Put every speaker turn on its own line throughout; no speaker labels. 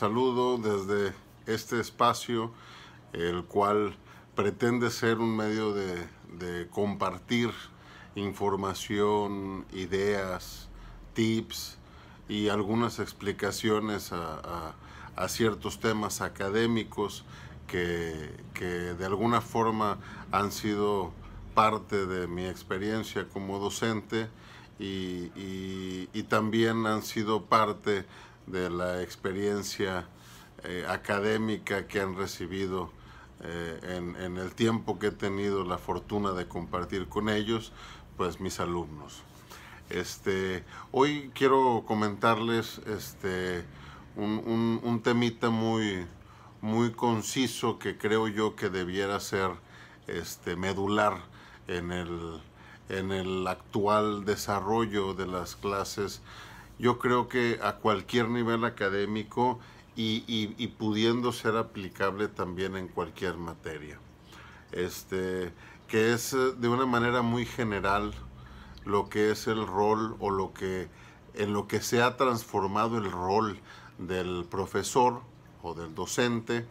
saludo desde este espacio, el cual pretende ser un medio de, compartir información, ideas, tips y algunas explicaciones a, ciertos temas académicos que, de alguna forma han sido parte de mi experiencia como docente y, también han sido parte de la experiencia eh, académica que han recibido eh, en, el tiempo que he tenido la fortuna de compartir con ellos, pues mis alumnos. Este, hoy quiero comentarles este, un, temita muy, muy conciso que creo yo que debiera ser este, medular en el, en el actual desarrollo de las clases. Yo creo que a cualquier nivel académico y, pudiendo ser aplicable también en cualquier materia. Este, que es eh, de una manera muy general lo que es el rol o lo que en lo que se ha transformado el rol del profesor o del docente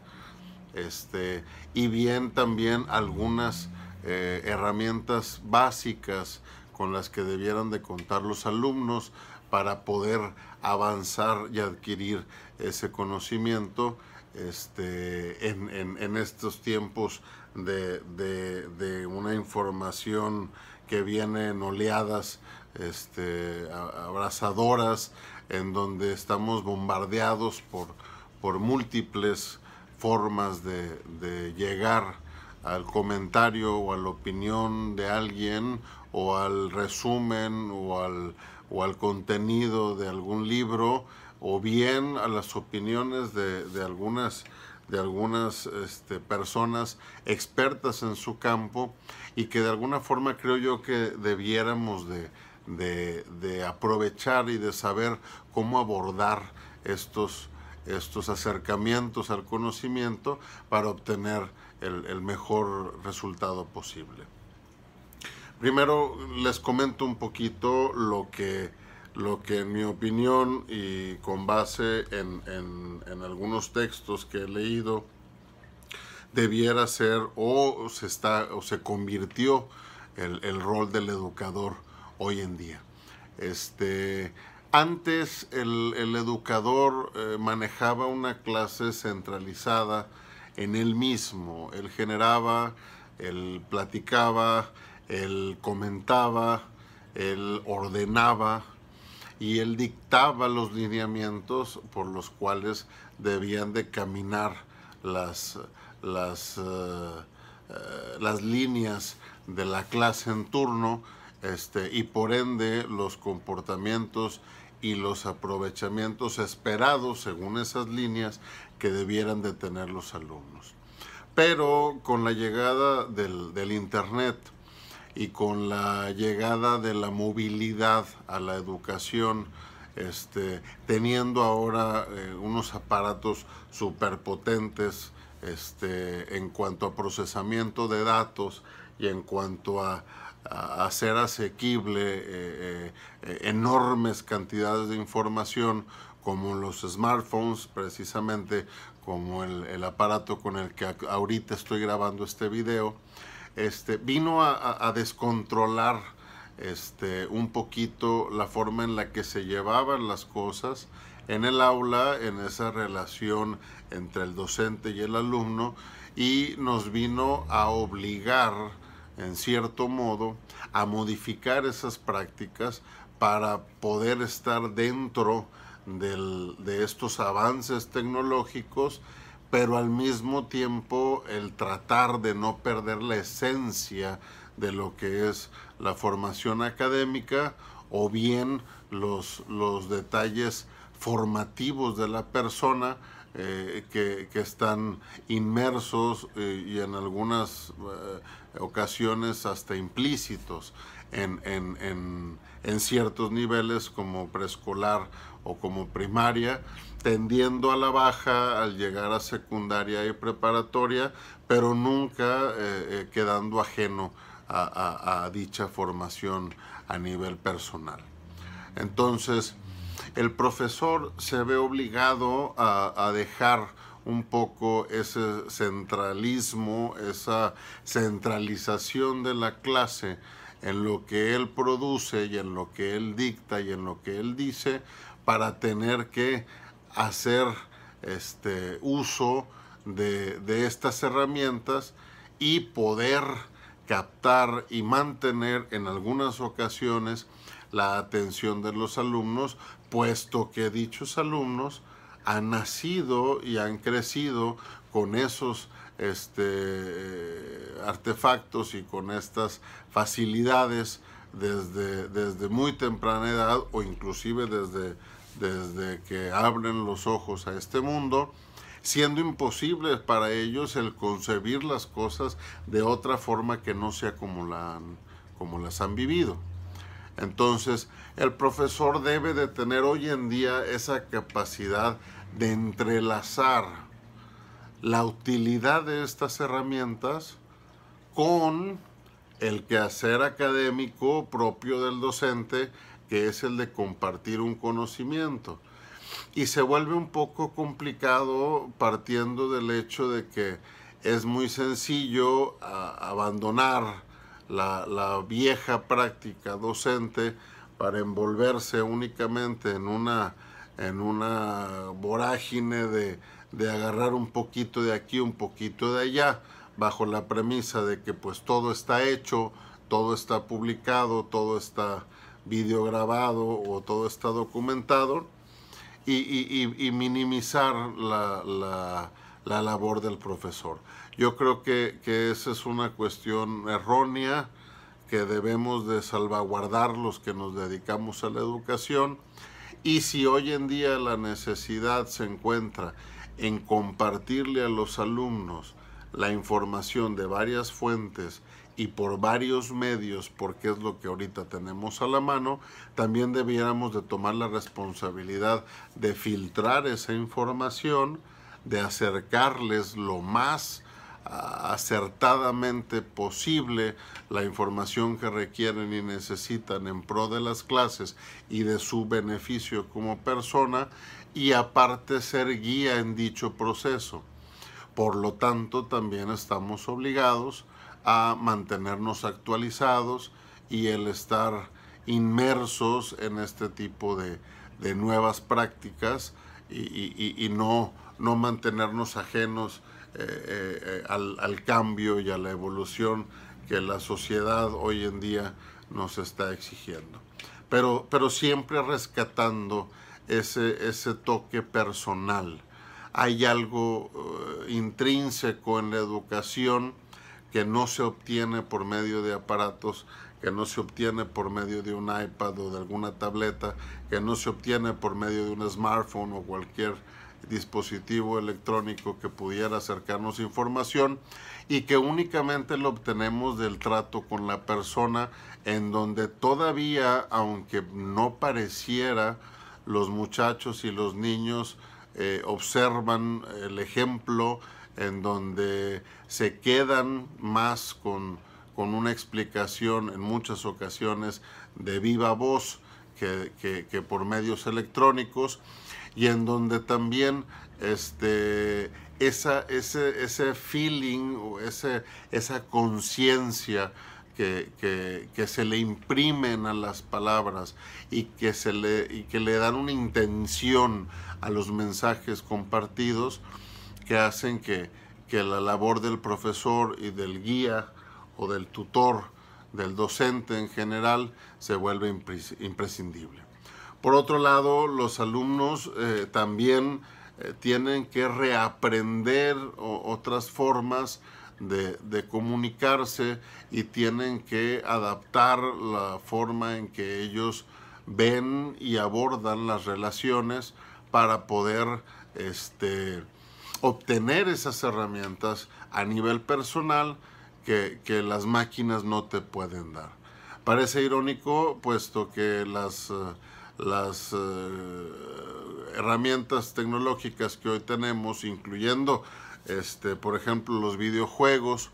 este, y bien también algunas eh, herramientas básicas con las que debieran de contar los alumnos para poder avanzar y adquirir ese conocimiento este, en, estos tiempos de, una información que viene en oleadas este, abrazadoras, en donde estamos bombardeados por, por múltiples formas de, de llegar al comentario o a la opinión de alguien o al resumen o al, o al contenido de algún libro o bien a las opiniones de, algunas, de algunas este, personas expertas en su campo y que de alguna forma creo yo que debiéramos de, aprovechar y de saber cómo abordar estos, estos acercamientos al conocimiento para obtener el mejor resultado posible. Primero les comento un poquito lo que, lo que en mi opinión y con base en, algunos textos que he leído debiera ser o se, está, o se convirtió el, rol del educador hoy en día. Este, antes el, educador eh, manejaba una clase centralizada en él mismo, él generaba, él platicaba, él comentaba, él ordenaba y él dictaba los lineamientos por los cuales debían de caminar las, las, eh, eh, las líneas de la clase en turno este, y por ende los comportamientos y los aprovechamientos esperados según esas líneas que debieran de tener los alumnos. Pero con la llegada del, del Internet, y con la llegada de la movilidad a la educación, este, teniendo ahora eh, unos aparatos superpotentes este, en cuanto a procesamiento de datos y en cuanto a, hacer asequible eh, eh, enormes cantidades de información como los smartphones, precisamente como el, el aparato con el que ahorita estoy grabando este video, este, vino a, descontrolar este, un poquito la forma en la que se llevaban las cosas en el aula, en esa relación entre el docente y el alumno, y nos vino a obligar, en cierto modo, a modificar esas prácticas para poder estar dentro de estos avances tecnológicos pero al mismo tiempo el tratar de no perder la esencia de lo que es la formación académica o bien los, los detalles formativos de la persona eh, que, están inmersos eh, y en algunas eh, ocasiones hasta implícitos en, en ciertos niveles como preescolar o como primaria tendiendo a la baja al llegar a secundaria y preparatoria, pero nunca quedando ajeno a, dicha formación a nivel personal. Entonces, el profesor se ve obligado a, dejar un poco ese centralismo, esa centralización de la clase en lo que él produce y en lo que él dicta y en lo que él dice para tener que hacer este uso de, de estas herramientas y poder captar y mantener en algunas ocasiones la atención de los alumnos, puesto que dichos alumnos han nacido y han crecido con esos este, artefactos y con estas facilidades desde, desde muy temprana edad o inclusive desde, desde que abren los ojos a este mundo siendo imposible para ellos el concebir las cosas de otra forma que no sea como, la como las han vivido. Entonces, el profesor debe de tener hoy en día esa capacidad de entrelazar la utilidad de estas herramientas con el quehacer académico propio del docente, que es el de compartir un conocimiento. Y se vuelve un poco complicado partiendo del hecho de que es muy sencillo abandonar la, vieja práctica docente para envolverse únicamente en una, en una vorágine de, de agarrar un poquito de aquí, un poquito de allá, bajo la premisa de que pues todo está hecho, todo está publicado, todo está videograbado o todo está documentado y, minimizar la, labor del profesor. Yo creo que, que esa es una cuestión errónea que debemos de salvaguardar los que nos dedicamos a la educación y si hoy en día la necesidad se encuentra en compartirle a los alumnos la información de varias fuentes y por varios medios, porque es lo que ahorita tenemos a la mano, también debiéramos de tomar la responsabilidad de filtrar esa información, de acercarles lo más ah, acertadamente posible la información que requieren y necesitan en pro de las clases y de su beneficio como persona y aparte ser guía en dicho proceso. Por lo tanto, también estamos obligados a mantenernos actualizados y el estar inmersos en este tipo de, nuevas prácticas y, no, no, mantenernos ajenos eh, eh, al, cambio y a la evolución que la sociedad hoy en día nos está exigiendo. Pero, pero siempre rescatando ese, ese toque personal. Hay algo eh, intrínseco en la educación que no se obtiene por medio de aparatos, que no se obtiene por medio de un iPad o de alguna tableta, que no se obtiene por medio de un smartphone o cualquier dispositivo electrónico que pudiera acercarnos información y que únicamente lo obtenemos del trato con la persona en donde todavía, aunque no pareciera, los muchachos y los niños eh, observan el ejemplo, en donde se quedan más con, una explicación en muchas ocasiones de viva voz que, por medios electrónicos y en donde también este, ese, ese feeling o ese, esa conciencia que, que, se le imprimen a las palabras y que, se le, que le dan una intención a los mensajes compartidos, que hacen que, la labor del profesor y del guía o del tutor, del docente en general, se vuelve imprescindible. Por otro lado, los alumnos eh, también eh, tienen que reaprender otras formas de, comunicarse y tienen que adaptar la forma en que ellos ven y abordan las relaciones para poder este, obtener esas herramientas a nivel personal que, las máquinas no te pueden dar. Parece irónico, puesto que las, eh, las eh, herramientas tecnológicas que hoy tenemos, incluyendo, este, por ejemplo, los videojuegos,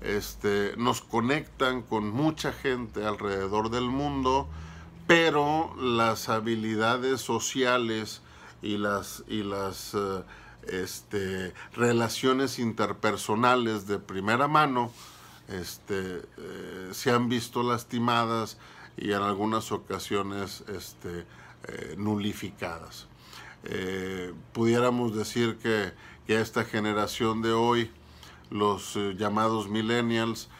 este, nos conectan con mucha gente alrededor del mundo, pero las habilidades sociales y las, y las eh, este, relaciones interpersonales de primera mano este, eh, se han visto lastimadas y en algunas ocasiones este, eh, nulificadas. pudiéramos decir que, esta generación de hoy, los llamados millennials,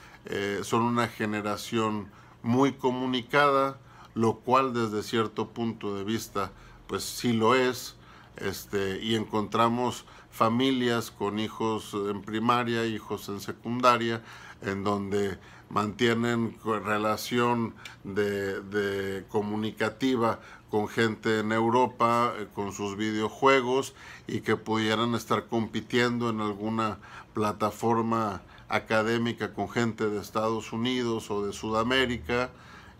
son una generación muy comunicada, lo cual desde cierto punto de vista pues sí lo es, este, y encontramos familias con hijos en primaria, hijos en secundaria, en donde mantienen relación de, comunicativa con gente en Europa, eh, con sus videojuegos y que pudieran estar compitiendo en alguna plataforma académica con gente de Estados Unidos o de Sudamérica,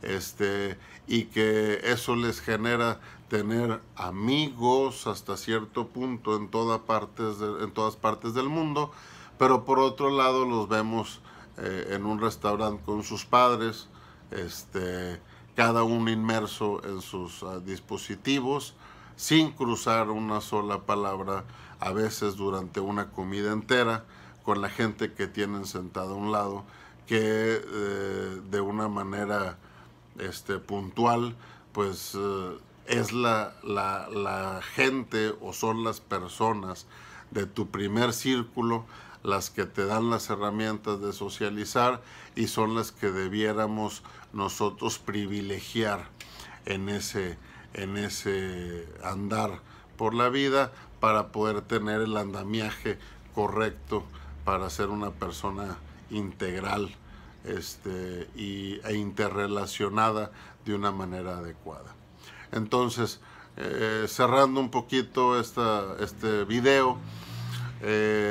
este, y que eso les genera tener amigos hasta cierto punto en, toda partes en todas partes del mundo, pero por otro lado los vemos eh, en un restaurante con sus padres, este, cada uno inmerso en sus ah, dispositivos, sin cruzar una sola palabra, a veces durante una comida entera, con la gente que tienen sentada a un lado, que eh, de una manera este, puntual, pues eh, es la, la, gente o son las personas de tu primer círculo las que te dan las herramientas de socializar y son las que debiéramos nosotros privilegiar en ese, en ese andar por la vida para poder tener el andamiaje correcto para ser una persona integral este, y, e interrelacionada de una manera adecuada. Entonces, eh, cerrando un poquito esta, este video, eh,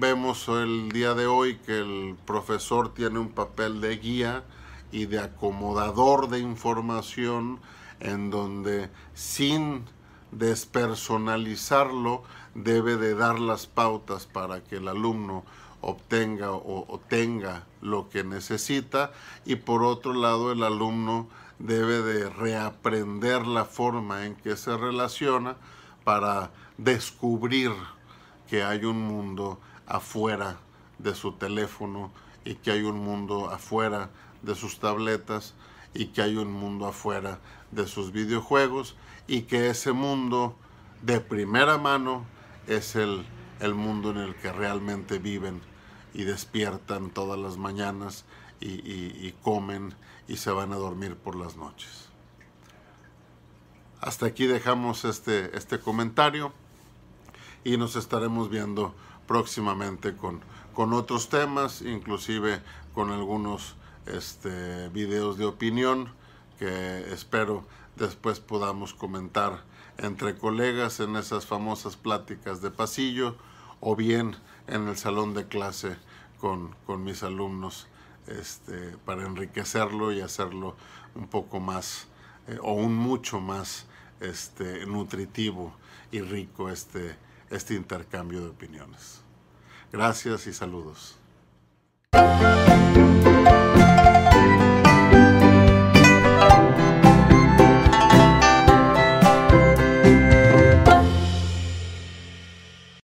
vemos el día de hoy que el profesor tiene un papel de guía y de acomodador de información en donde sin despersonalizarlo debe de dar las pautas para que el alumno obtenga o, tenga lo que necesita. Y por otro lado el alumno debe de reaprender la forma en que se relaciona para descubrir que hay un mundo afuera de su teléfono y que hay un mundo afuera de sus tabletas y que hay un mundo afuera de sus videojuegos y que ese mundo de primera mano es el, el mundo en el que realmente viven y despiertan todas las mañanas y, comen y se van a dormir por las noches. Hasta aquí dejamos este, este comentario y nos estaremos viendo próximamente con, con otros temas, inclusive con algunos este, videos de opinión que espero después podamos comentar entre colegas en esas famosas pláticas de pasillo o bien en el salón de clase con, mis alumnos este, para enriquecerlo y hacerlo un poco más eh, o un mucho más este, nutritivo y rico este, este intercambio de opiniones. Gracias y saludos.